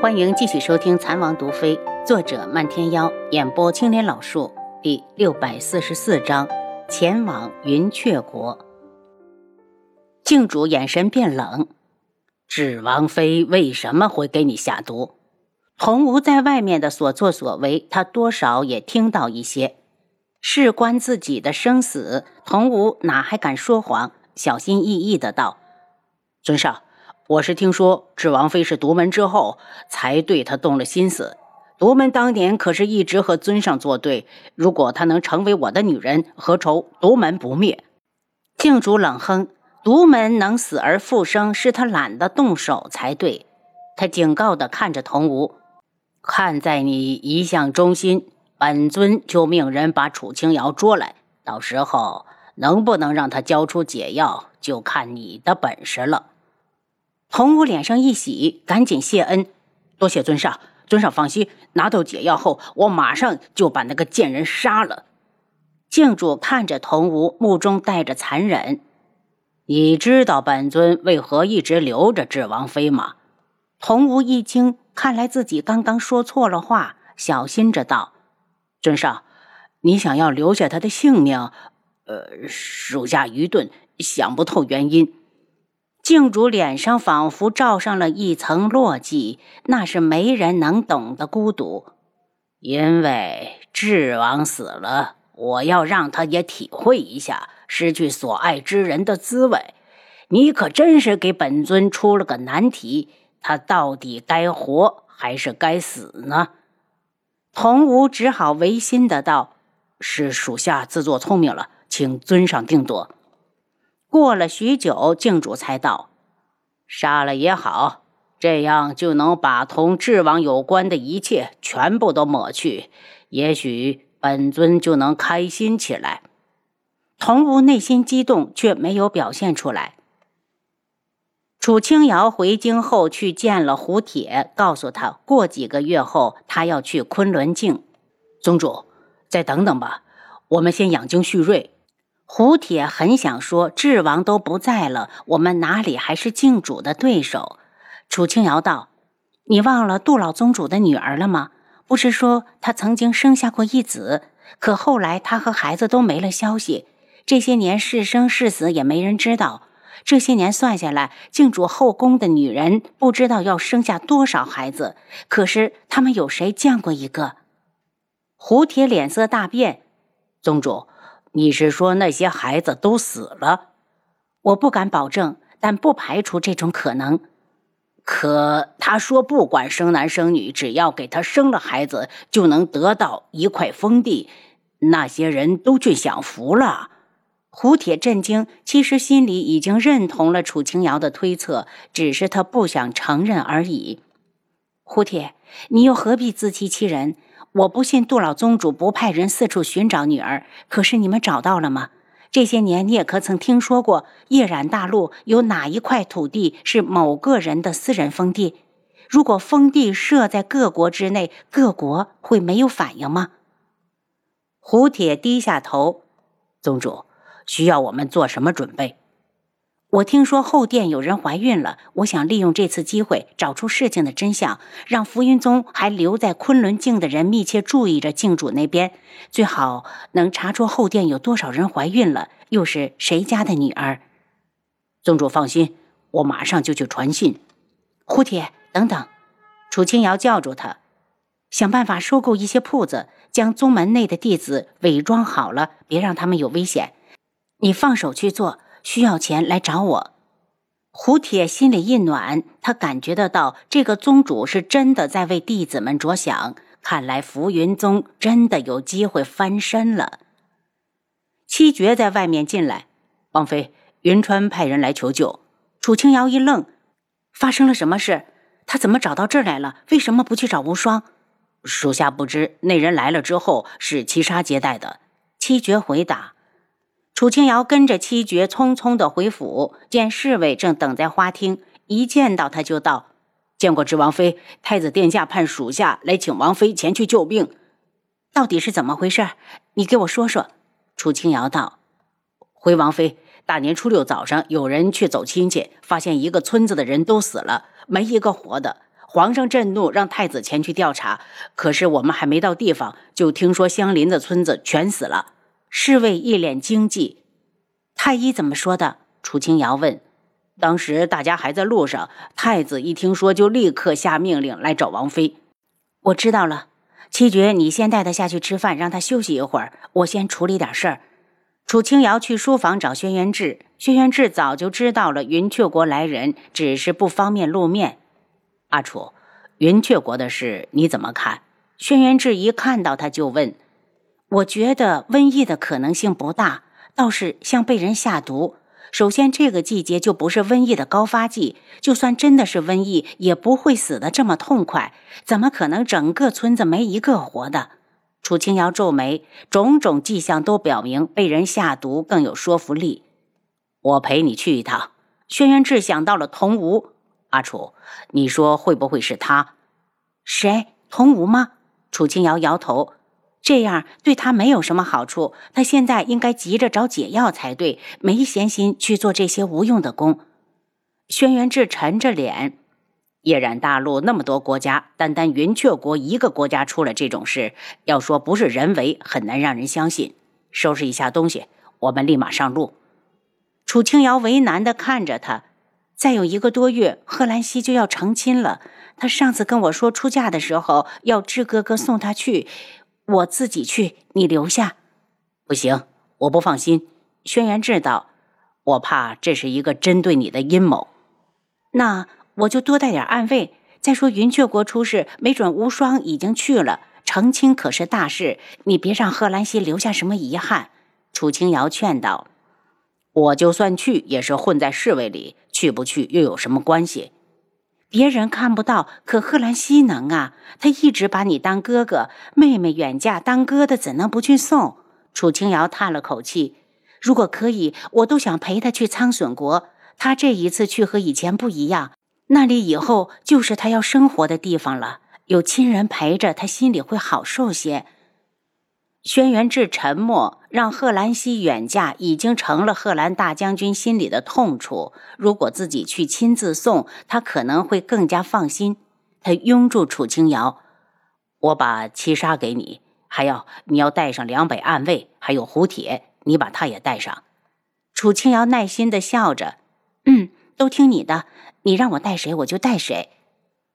欢迎继续收听《残王毒妃》，作者漫天妖，演播青莲老树，第六百四十四章：前往云雀国。镜主眼神变冷，智王妃为什么会给你下毒？童无在外面的所作所为，他多少也听到一些。事关自己的生死，童无哪还敢说谎？小心翼翼的道：“尊上。”我是听说智王妃是独门之后，才对她动了心思。独门当年可是一直和尊上作对，如果她能成为我的女人，何愁独门不灭？静主冷哼：“独门能死而复生，是他懒得动手才对。”他警告地看着童无：“看在你一向忠心，本尊就命人把楚清瑶捉来。到时候能不能让他交出解药，就看你的本事了。”童武脸上一喜，赶紧谢恩，多谢尊上。尊上放心，拿到解药后，我马上就把那个贱人杀了。静主看着童武，目中带着残忍。你知道本尊为何一直留着智王妃吗？童武一惊，看来自己刚刚说错了话，小心着道：“尊上，你想要留下她的性命？呃，属下愚钝，想不透原因。”静主脸上仿佛罩上了一层落寂，那是没人能懂的孤独。因为智王死了，我要让他也体会一下失去所爱之人的滋味。你可真是给本尊出了个难题，他到底该活还是该死呢？童无只好违心的道：“是属下自作聪明了，请尊上定夺。”过了许久，静主才道：“杀了也好，这样就能把同智王有关的一切全部都抹去，也许本尊就能开心起来。”童无内心激动，却没有表现出来。楚清瑶回京后去见了胡铁，告诉他过几个月后他要去昆仑镜。宗主，再等等吧，我们先养精蓄锐。胡铁很想说：“智王都不在了，我们哪里还是靖主的对手？”楚清瑶道：“你忘了杜老宗主的女儿了吗？不是说她曾经生下过一子，可后来她和孩子都没了消息。这些年是生是死也没人知道。这些年算下来，靖主后宫的女人不知道要生下多少孩子，可是他们有谁见过一个？”胡铁脸色大变：“宗主。”你是说那些孩子都死了？我不敢保证，但不排除这种可能。可他说，不管生男生女，只要给他生了孩子，就能得到一块封地。那些人都去享福了。胡铁震惊，其实心里已经认同了楚清瑶的推测，只是他不想承认而已。胡铁，你又何必自欺欺人？我不信杜老宗主不派人四处寻找女儿，可是你们找到了吗？这些年你也可曾听说过夜染大陆有哪一块土地是某个人的私人封地？如果封地设在各国之内，各国会没有反应吗？胡铁低下头，宗主需要我们做什么准备？我听说后殿有人怀孕了，我想利用这次机会找出事情的真相，让浮云宗还留在昆仑镜的人密切注意着镜主那边，最好能查出后殿有多少人怀孕了，又是谁家的女儿。宗主放心，我马上就去传讯。胡铁，等等！楚清瑶叫住他，想办法收购一些铺子，将宗门内的弟子伪装好了，别让他们有危险。你放手去做。需要钱来找我，胡铁心里一暖，他感觉得到这个宗主是真的在为弟子们着想。看来浮云宗真的有机会翻身了。七绝在外面进来，王妃，云川派人来求救。楚清瑶一愣，发生了什么事？他怎么找到这儿来了？为什么不去找无双？属下不知，那人来了之后是七杀接待的。七绝回答。楚清瑶跟着七绝匆匆的回府，见侍卫正等在花厅，一见到他就道：“见过智王妃，太子殿下派属下来请王妃前去救病，到底是怎么回事？你给我说说。”楚清瑶道：“回王妃，大年初六早上，有人去走亲戚，发现一个村子的人都死了，没一个活的。皇上震怒，让太子前去调查。可是我们还没到地方，就听说相邻的村子全死了。侍卫一脸惊悸。太医怎么说的？楚清瑶问。当时大家还在路上，太子一听说就立刻下命令来找王妃。我知道了，七绝，你先带他下去吃饭，让他休息一会儿，我先处理点事儿。楚清瑶去书房找轩辕志，轩辕志早就知道了云雀国来人，只是不方便露面。阿楚，云雀国的事你怎么看？轩辕志一看到他就问：“我觉得瘟疫的可能性不大，倒是像被人下毒。”首先，这个季节就不是瘟疫的高发季，就算真的是瘟疫，也不会死得这么痛快。怎么可能整个村子没一个活的？楚清瑶皱眉，种种迹象都表明被人下毒更有说服力。我陪你去一趟。轩辕志想到了童无，阿楚，你说会不会是他？谁？童无吗？楚清瑶摇头。这样对他没有什么好处，他现在应该急着找解药才对，没闲心去做这些无用的工。轩辕志沉着脸，夜染大陆那么多国家，单单云雀国一个国家出了这种事，要说不是人为，很难让人相信。收拾一下东西，我们立马上路。楚清瑶为难地看着他，再有一个多月，贺兰溪就要成亲了。他上次跟我说出嫁的时候，要志哥哥送她去。我自己去，你留下。不行，我不放心。轩辕志道：“我怕这是一个针对你的阴谋。”那我就多带点暗卫。再说云雀国出事，没准无双已经去了。成亲可是大事，你别让贺兰溪留下什么遗憾。”楚清瑶劝道：“我就算去，也是混在侍卫里，去不去又有什么关系？”别人看不到，可贺兰西能啊！他一直把你当哥哥，妹妹远嫁当哥的，怎能不去送？楚清瑶叹了口气：“如果可以，我都想陪他去苍隼国。他这一次去和以前不一样，那里以后就是他要生活的地方了，有亲人陪着，他心里会好受些。”轩辕志沉默，让贺兰溪远嫁已经成了贺兰大将军心里的痛楚。如果自己去亲自送，他可能会更加放心。他拥住楚清瑶：“我把七杀给你，还要你要带上两百暗卫，还有胡铁，你把他也带上。”楚清瑶耐心的笑着：“嗯，都听你的，你让我带谁我就带谁。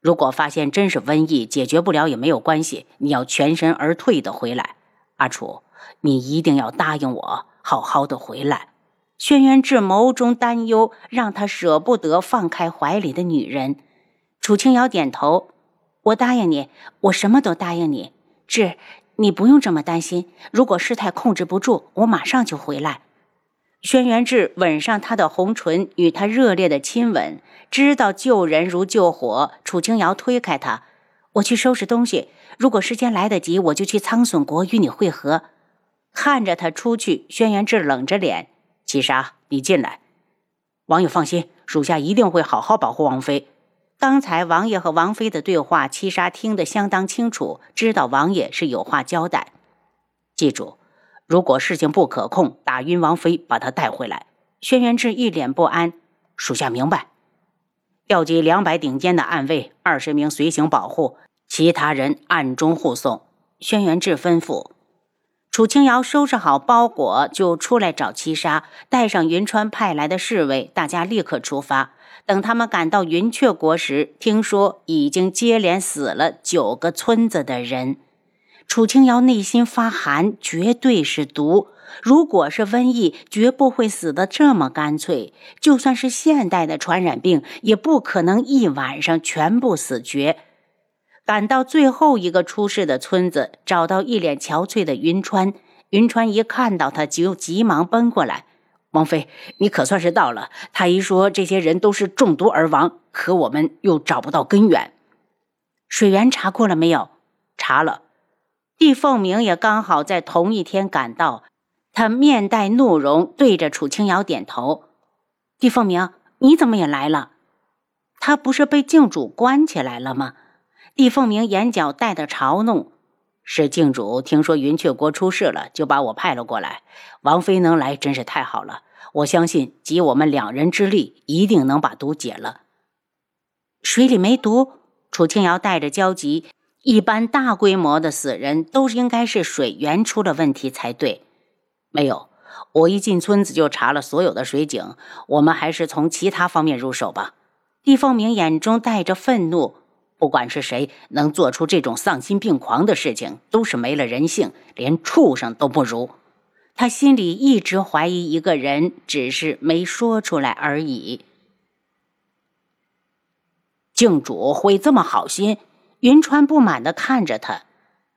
如果发现真是瘟疫，解决不了也没有关系，你要全身而退的回来。”阿楚，你一定要答应我，好好的回来。轩辕志眸中担忧，让他舍不得放开怀里的女人。楚清瑶点头，我答应你，我什么都答应你。志，你不用这么担心。如果事态控制不住，我马上就回来。轩辕志吻上她的红唇，与她热烈的亲吻。知道救人如救火，楚清瑶推开他，我去收拾东西。如果时间来得及，我就去苍隼国与你会合。看着他出去，轩辕志冷着脸：“七杀，你进来。王爷放心，属下一定会好好保护王妃。刚才王爷和王妃的对话，七杀听得相当清楚，知道王爷是有话交代。记住，如果事情不可控，打晕王妃，把她带回来。”轩辕志一脸不安：“属下明白。调集两百顶尖的暗卫，二十名随行保护。”其他人暗中护送。轩辕志吩咐楚清瑶收拾好包裹，就出来找七杀，带上云川派来的侍卫，大家立刻出发。等他们赶到云雀国时，听说已经接连死了九个村子的人。楚清瑶内心发寒，绝对是毒。如果是瘟疫，绝不会死得这么干脆。就算是现代的传染病，也不可能一晚上全部死绝。赶到最后一个出事的村子，找到一脸憔悴的云川。云川一看到他，就急忙奔过来：“王妃，你可算是到了。太医说这些人都是中毒而亡，可我们又找不到根源。水源查过了没有？查了。帝凤鸣也刚好在同一天赶到，他面带怒容，对着楚清瑶点头：“帝凤鸣，你怎么也来了？他不是被靖主关起来了吗？”帝凤鸣眼角带着嘲弄：“是靖主听说云雀国出事了，就把我派了过来。王妃能来，真是太好了。我相信集我们两人之力，一定能把毒解了。”水里没毒，楚清瑶带着焦急，一般大规模的死人都应该是水源出了问题才对。没有，我一进村子就查了所有的水井，我们还是从其他方面入手吧。帝凤鸣眼中带着愤怒，不管是谁能做出这种丧心病狂的事情，都是没了人性，连畜生都不如。他心里一直怀疑一个人，只是没说出来而已。靖主会这么好心？云川不满地看着他。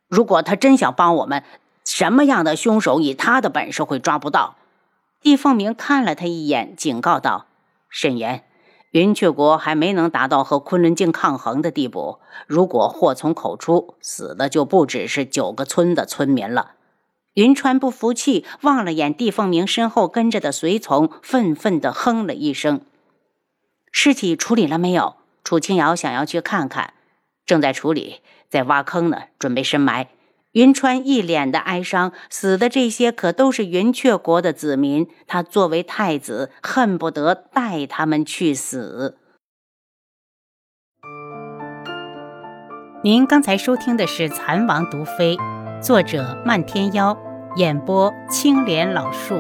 如果他真想帮我们，什么样的凶手以他的本事会抓不到？帝凤鸣看了他一眼，警告道：“沈岩，云雀国还没能达到和昆仑镜抗衡的地步。如果祸从口出，死的就不只是九个村的村民了。”云川不服气，望了眼帝凤鸣身后跟着的随从，愤愤地哼了一声：“尸体处理了没有？”楚清瑶想要去看看，正在处理，在挖坑呢，准备深埋。云川一脸的哀伤，死的这些可都是云雀国的子民，他作为太子，恨不得带他们去死。您刚才收听的是《蚕王毒妃》，作者漫天妖，演播青莲老树。